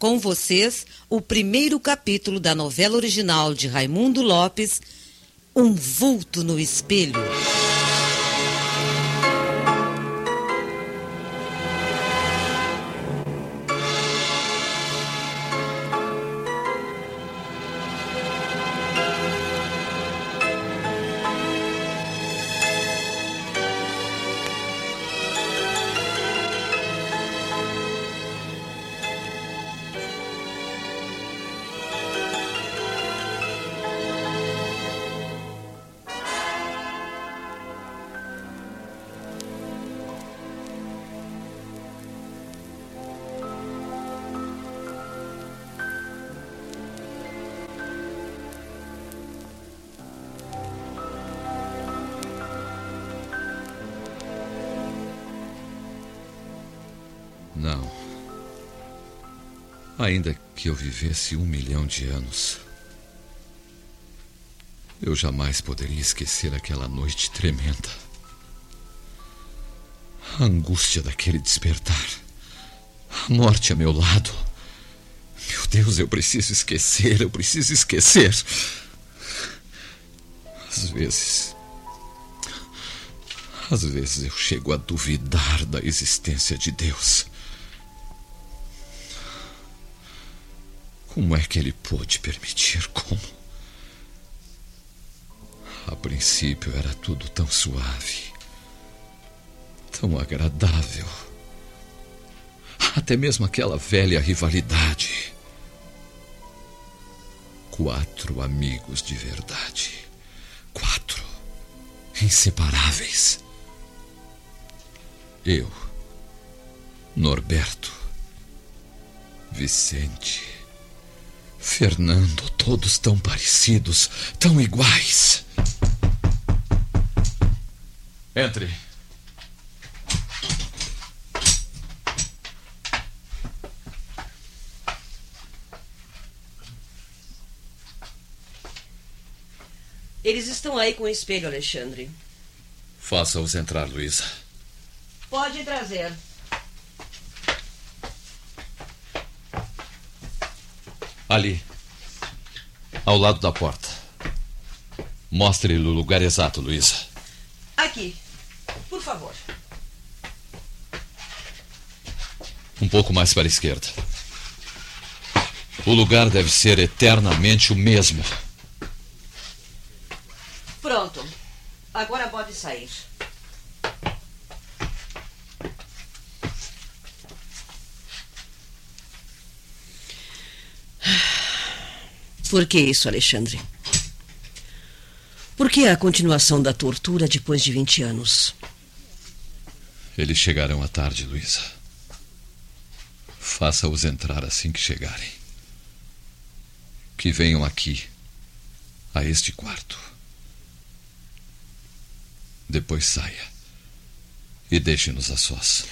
Com vocês, o primeiro capítulo da novela original de Raimundo Lopes, Um Vulto no Espelho. Ainda que eu vivesse um milhão de anos, eu jamais poderia esquecer aquela noite tremenda. A angústia daquele despertar. A morte a meu lado. Meu Deus, eu preciso esquecer, eu preciso esquecer. Às vezes. Às vezes eu chego a duvidar da existência de Deus. Como é que ele pôde permitir? Como? A princípio era tudo tão suave, tão agradável. Até mesmo aquela velha rivalidade. Quatro amigos de verdade. Quatro. Inseparáveis. Eu, Norberto, Vicente, Fernando, todos tão parecidos, tão iguais. Entre. Eles estão aí com o espelho, Alexandre. Faça-os entrar, Luísa. Pode trazer. Ali. Ao lado da porta. Mostre-lhe o lugar exato, Luísa. Aqui. Por favor. Um pouco mais para a esquerda. O lugar deve ser eternamente o mesmo. Pronto. Agora pode sair. Por que isso, Alexandre? Por que a continuação da tortura depois de 20 anos? Eles chegarão à tarde, Luísa. Faça-os entrar assim que chegarem. Que venham aqui, a este quarto. Depois saia e deixe-nos a sós.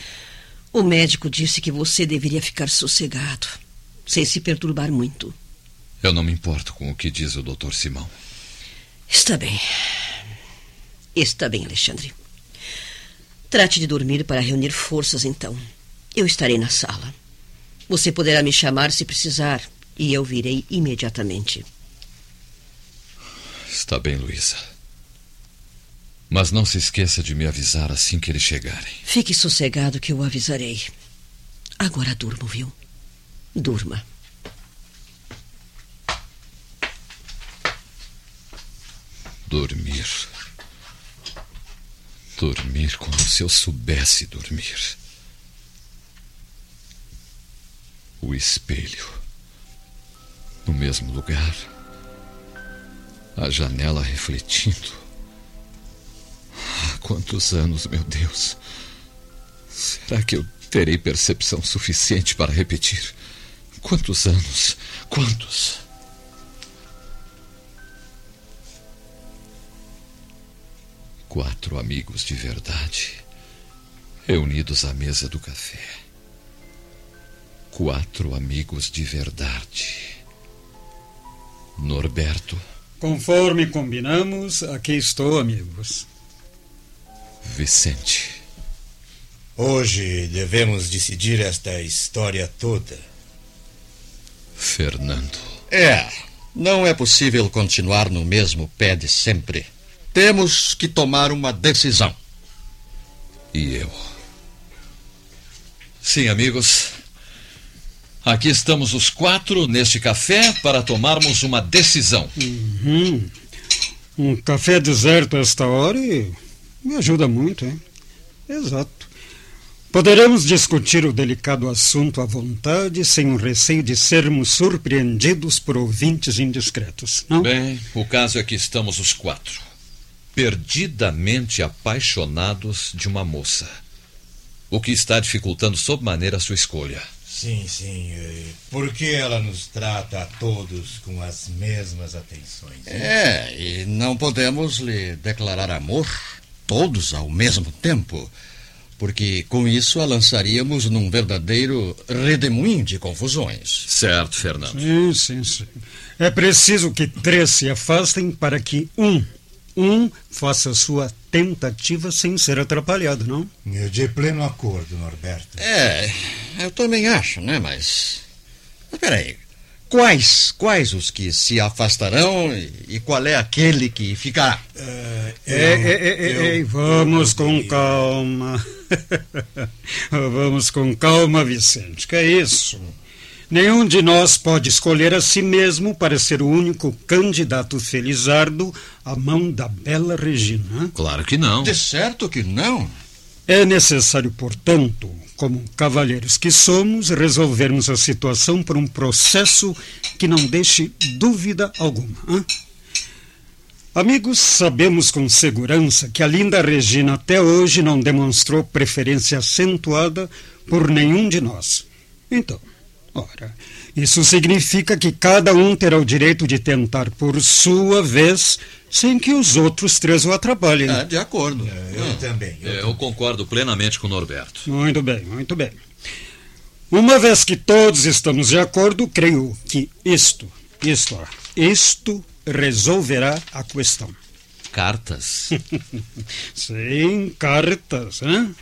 O médico disse que você deveria ficar sossegado, sem se perturbar muito. Eu não me importo com o que diz o Dr. Simão. Está bem. Está bem, Alexandre. Trate de dormir para reunir forças, então. Eu estarei na sala. Você poderá me chamar se precisar e eu virei imediatamente. Está bem, Luísa. Mas não se esqueça de me avisar assim que eles chegarem. Fique sossegado que eu avisarei. Agora durmo, viu? Durma. Dormir. Dormir como se eu soubesse dormir. O espelho. No mesmo lugar. A janela refletindo. Ah, quantos anos, meu Deus. Será que eu terei percepção suficiente para repetir? Quantos anos? Quantos? Quatro amigos de verdade, reunidos à mesa do café. Quatro amigos de verdade. Norberto. Conforme combinamos, aqui estou, amigos. Vicente. Hoje devemos decidir esta história toda. Fernando. É, não é possível continuar no mesmo pé de sempre. Temos que tomar uma decisão. E eu? Sim, amigos. Aqui estamos os quatro neste café para tomarmos uma decisão. Uhum. Um café deserto a esta hora me ajuda muito, hein? Exato. Poderemos discutir o delicado assunto à vontade, sem o receio de sermos surpreendidos por ouvintes indiscretos, não? Bem, o caso é que estamos os quatro, perdidamente apaixonados de uma moça. O que está dificultando sob maneira a sua escolha. Sim, sim. Porque ela nos trata a todos com as mesmas atenções. É, e não podemos lhe declarar amor todos ao mesmo tempo porque com isso a lançaríamos num verdadeiro redemoinho de confusões. Certo, Fernando. Sim, sim, sim. É preciso que três se afastem para que um, um faça sua tentativa sem ser atrapalhado, não? De pleno acordo, Norberto. É, eu também acho, né? Mas. Mas peraí. Quais, quais os que se afastarão e, e qual é aquele que ficará? Uh, ei, vamos com calma. vamos com calma, Vicente. Que é isso? Nenhum de nós pode escolher a si mesmo para ser o único candidato felizardo à mão da bela Regina. Claro que não. De certo que não. É necessário, portanto, como cavalheiros que somos, resolvermos a situação por um processo que não deixe dúvida alguma. Hein? Amigos, sabemos com segurança que a linda Regina até hoje não demonstrou preferência acentuada por nenhum de nós. Então, ora, isso significa que cada um terá o direito de tentar por sua vez, sem que os outros três o atrapalhem. É, de acordo. É, eu, também. Eu, é, eu concordo plenamente com o Norberto. Muito bem, muito bem. Uma vez que todos estamos de acordo, creio que isto, isto, isto resolverá a questão. Cartas? Sim, cartas. Hein?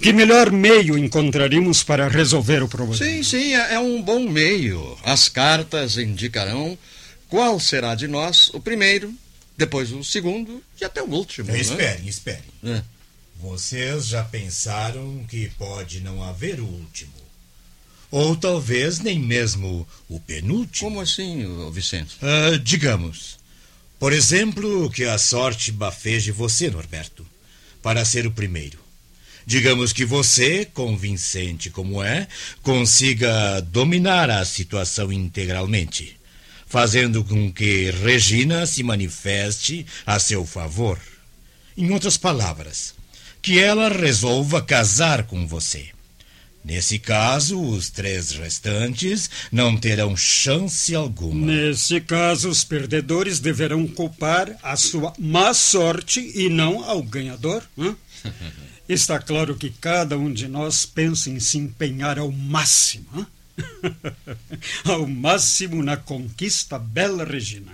Que melhor meio encontraríamos para resolver o problema? Sim, sim, é, é um bom meio. As cartas indicarão qual será de nós o primeiro, depois o segundo e até o último. Né? Esperem, esperem. É. Vocês já pensaram que pode não haver o último? Ou talvez nem mesmo o penúltimo? Como assim, Vicente? Uh, digamos, por exemplo, que a sorte bafeje você, Norberto, para ser o primeiro. Digamos que você, convincente como é, consiga dominar a situação integralmente, fazendo com que Regina se manifeste a seu favor. Em outras palavras, que ela resolva casar com você. Nesse caso, os três restantes não terão chance alguma. Nesse caso, os perdedores deverão culpar a sua má sorte e não ao ganhador. Hein? Está claro que cada um de nós pensa em se empenhar ao máximo. ao máximo na conquista bela Regina.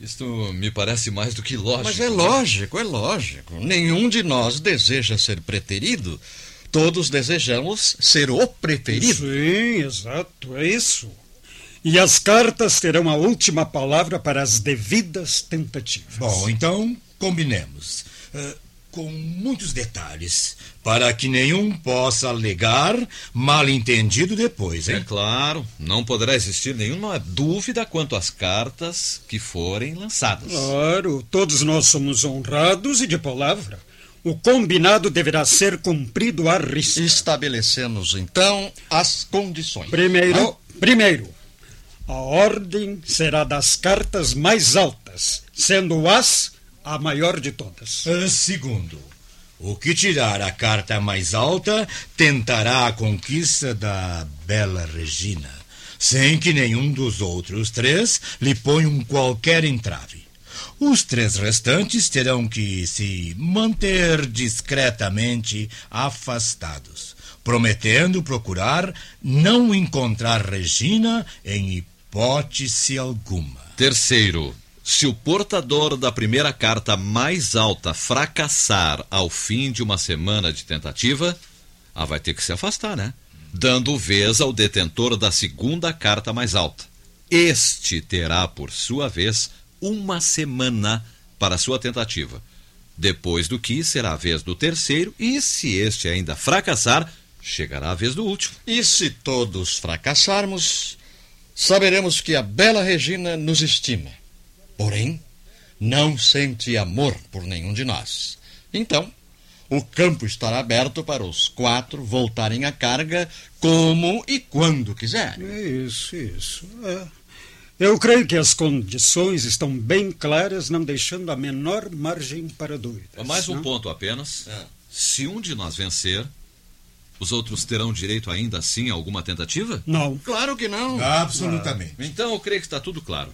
Isto me parece mais do que lógico. Mas é lógico, é lógico. Nenhum de nós deseja ser preterido Todos desejamos ser o preferido. Sim, exato, é isso. E as cartas terão a última palavra para as devidas tentativas. Bom, então combinemos. Uh, com muitos detalhes, para que nenhum possa alegar mal entendido depois, hein? É claro, não poderá existir nenhuma dúvida quanto às cartas que forem lançadas. Claro, todos nós somos honrados e de palavra. O combinado deverá ser cumprido à risca. Estabelecemos, então, as condições. Primeiro, ah? primeiro, a ordem será das cartas mais altas, sendo as a maior de todas. Uh, segundo, o que tirar a carta mais alta tentará a conquista da bela Regina, sem que nenhum dos outros três lhe ponha um qualquer entrave. Os três restantes terão que se manter discretamente afastados, prometendo procurar não encontrar Regina em hipótese alguma. Terceiro, se o portador da primeira carta mais alta fracassar ao fim de uma semana de tentativa, ah, vai ter que se afastar, né? Dando vez ao detentor da segunda carta mais alta. Este terá, por sua vez, uma semana para sua tentativa. Depois do que será a vez do terceiro, e se este ainda fracassar, chegará a vez do último. E se todos fracassarmos, saberemos que a bela Regina nos estima. Porém, não sente amor por nenhum de nós. Então, o campo estará aberto para os quatro voltarem à carga como e quando quiserem. Isso, isso. É. Eu creio que as condições estão bem claras, não deixando a menor margem para dúvidas. Mais um não? ponto apenas. É. Se um de nós vencer, os outros terão direito ainda assim a alguma tentativa? Não. Claro que não. Absolutamente. Então eu creio que está tudo claro.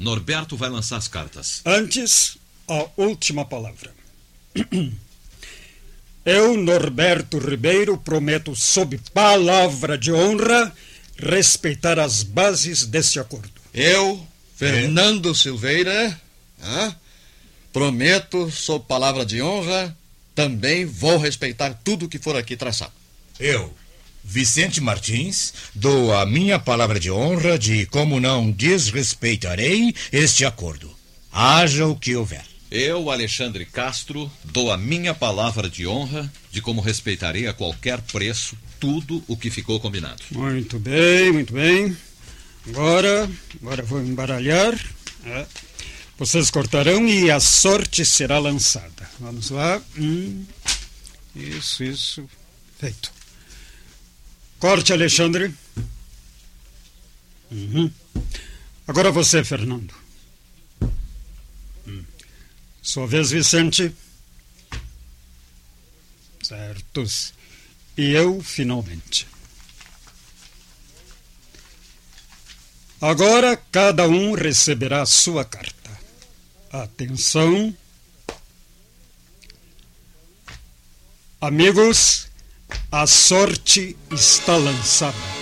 Norberto vai lançar as cartas. Antes, a última palavra. Eu, Norberto Ribeiro, prometo, sob palavra de honra, respeitar as bases deste acordo. Eu, Fernando Silveira, hã? prometo, sob palavra de honra, também vou respeitar tudo que for aqui traçado. Eu, Vicente Martins, dou a minha palavra de honra de como não desrespeitarei este acordo. Haja o que houver. Eu, Alexandre Castro, dou a minha palavra de honra de como respeitarei a qualquer preço tudo o que ficou combinado. Muito bem, muito bem. Agora, agora vou embaralhar. É. Vocês cortarão e a sorte será lançada. Vamos lá. Hum. Isso, isso. Feito. Corte, Alexandre. Uhum. Agora você, Fernando. Hum. Sua vez, Vicente. Certos. E eu, finalmente. Agora cada um receberá sua carta. Atenção. Amigos, a sorte está lançada.